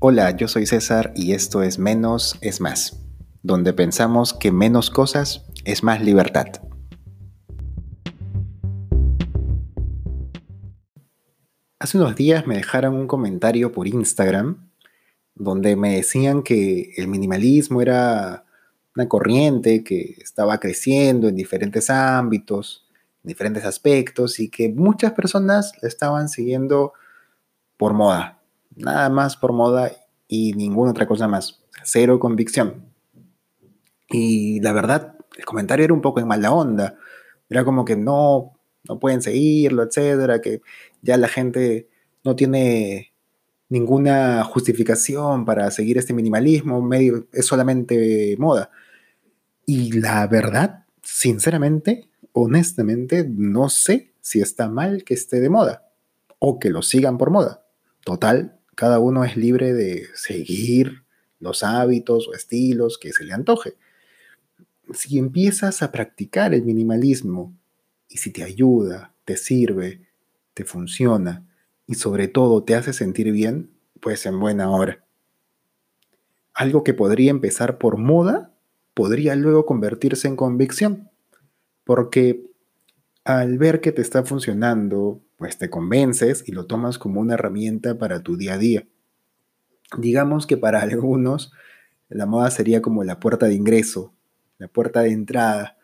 Hola, yo soy César y esto es Menos es Más, donde pensamos que menos cosas es más libertad. Hace unos días me dejaron un comentario por Instagram donde me decían que el minimalismo era una corriente que estaba creciendo en diferentes ámbitos, en diferentes aspectos y que muchas personas la estaban siguiendo por moda, nada más por moda y ninguna otra cosa más. Cero convicción. Y la verdad, el comentario era un poco en mala onda. Era como que no, no pueden seguirlo, etcétera, que ya la gente no tiene ninguna justificación para seguir este minimalismo, medio, es solamente moda. Y la verdad, sinceramente, honestamente, no sé si está mal que esté de moda o que lo sigan por moda. Total, cada uno es libre de seguir los hábitos o estilos que se le antoje. Si empiezas a practicar el minimalismo y si te ayuda, te sirve, te funciona y sobre todo te hace sentir bien, pues en buena hora. Algo que podría empezar por moda podría luego convertirse en convicción, porque al ver que te está funcionando, pues te convences y lo tomas como una herramienta para tu día a día. Digamos que para algunos la moda sería como la puerta de ingreso, la puerta de entrada,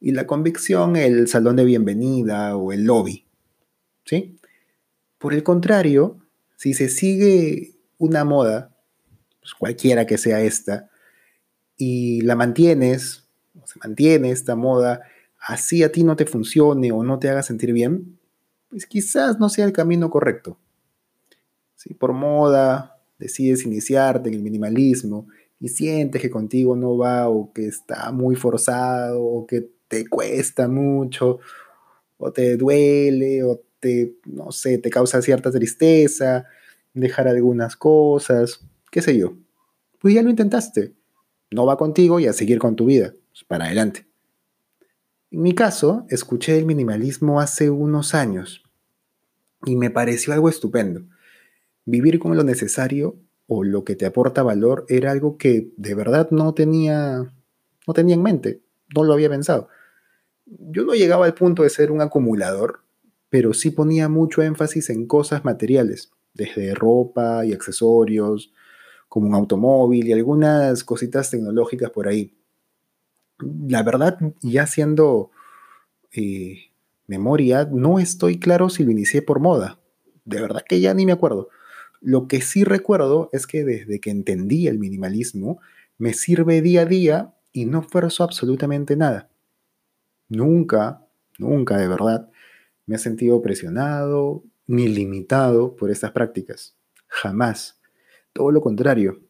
y la convicción el salón de bienvenida o el lobby. ¿Sí? Por el contrario, si se sigue una moda, pues cualquiera que sea esta, y la mantienes, o se mantiene esta moda, así a ti no te funcione o no te haga sentir bien, pues quizás no sea el camino correcto. Si por moda decides iniciarte en el minimalismo y sientes que contigo no va o que está muy forzado o que te cuesta mucho o te duele o te, no sé, te causa cierta tristeza dejar algunas cosas, qué sé yo. Pues ya lo intentaste. No va contigo y a seguir con tu vida. Pues para adelante. En mi caso, escuché el minimalismo hace unos años y me pareció algo estupendo. Vivir con lo necesario o lo que te aporta valor era algo que de verdad no tenía, no tenía en mente, no lo había pensado. Yo no llegaba al punto de ser un acumulador, pero sí ponía mucho énfasis en cosas materiales, desde ropa y accesorios, como un automóvil y algunas cositas tecnológicas por ahí la verdad, ya siendo eh, memoria, no estoy claro si lo inicié por moda. De verdad que ya ni me acuerdo. Lo que sí recuerdo es que desde que entendí el minimalismo, me sirve día a día y no esfuerzo absolutamente nada. Nunca, nunca de verdad me he sentido presionado ni limitado por estas prácticas. Jamás. Todo lo contrario.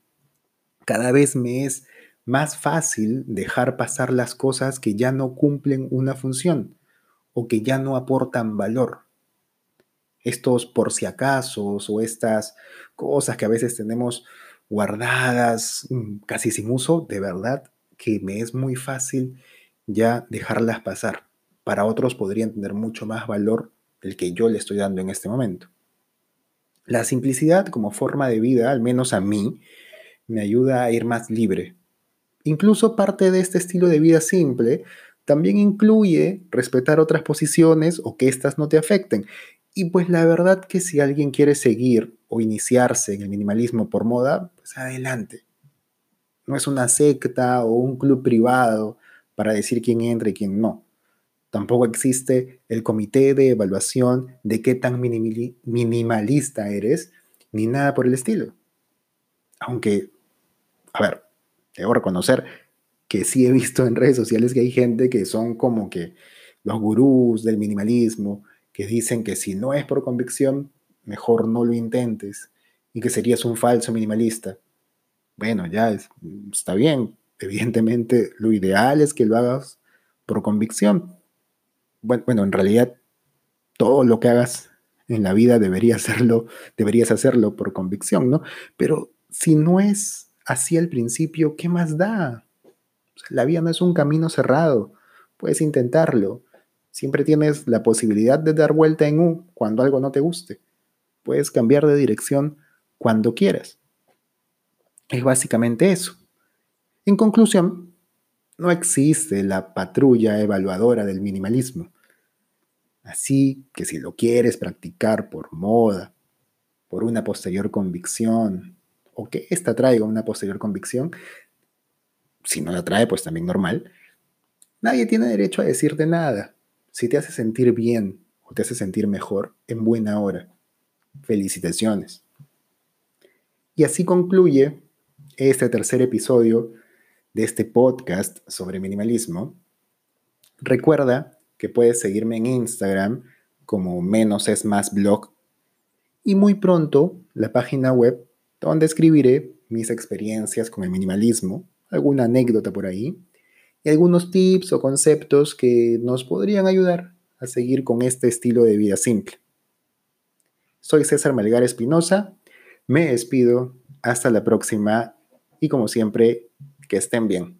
Cada vez me es más fácil dejar pasar las cosas que ya no cumplen una función o que ya no aportan valor. Estos por si acaso o estas cosas que a veces tenemos guardadas mm, casi sin uso, de verdad que me es muy fácil ya dejarlas pasar. Para otros podrían tener mucho más valor del que yo le estoy dando en este momento. La simplicidad como forma de vida, al menos a mí, me ayuda a ir más libre, Incluso parte de este estilo de vida simple también incluye respetar otras posiciones o que éstas no te afecten. Y pues la verdad que si alguien quiere seguir o iniciarse en el minimalismo por moda, pues adelante. No es una secta o un club privado para decir quién entra y quién no. Tampoco existe el comité de evaluación de qué tan minimalista eres, ni nada por el estilo. Aunque, a ver, debo reconocer que sí he visto en redes sociales que hay gente que son como que los gurús del minimalismo, que dicen que si no es por convicción, mejor no lo intentes y que serías un falso minimalista. Bueno, ya está bien. Evidentemente, lo ideal es que lo hagas por convicción. Bueno, bueno, en realidad, todo lo que hagas en la vida debería hacerlo, deberías hacerlo por convicción, ¿no? Pero si no es así al principio, ¿qué más da? La vida no es un camino cerrado, puedes intentarlo. Siempre tienes la posibilidad de dar vuelta en U cuando algo no te guste. Puedes cambiar de dirección cuando quieras. Es básicamente eso. En conclusión, no existe la patrulla evaluadora del minimalismo. Así que si lo quieres practicar por moda, por una posterior convicción, o que ésta traiga una posterior convicción, si no la trae, pues también normal, nadie tiene derecho a decirte nada. Si te hace sentir bien o te hace sentir mejor, en buena hora. Felicitaciones. Y así concluye este tercer episodio de este podcast sobre minimalismo. Recuerda que puedes seguirme en Instagram como menos es más blog y muy pronto la página web donde escribiré mis experiencias con el minimalismo, alguna anécdota por ahí y algunos tips o conceptos que nos podrían ayudar a seguir con este estilo de vida simple. Soy César Malgar Espinosa, me despido, hasta la próxima y como siempre, que estén bien.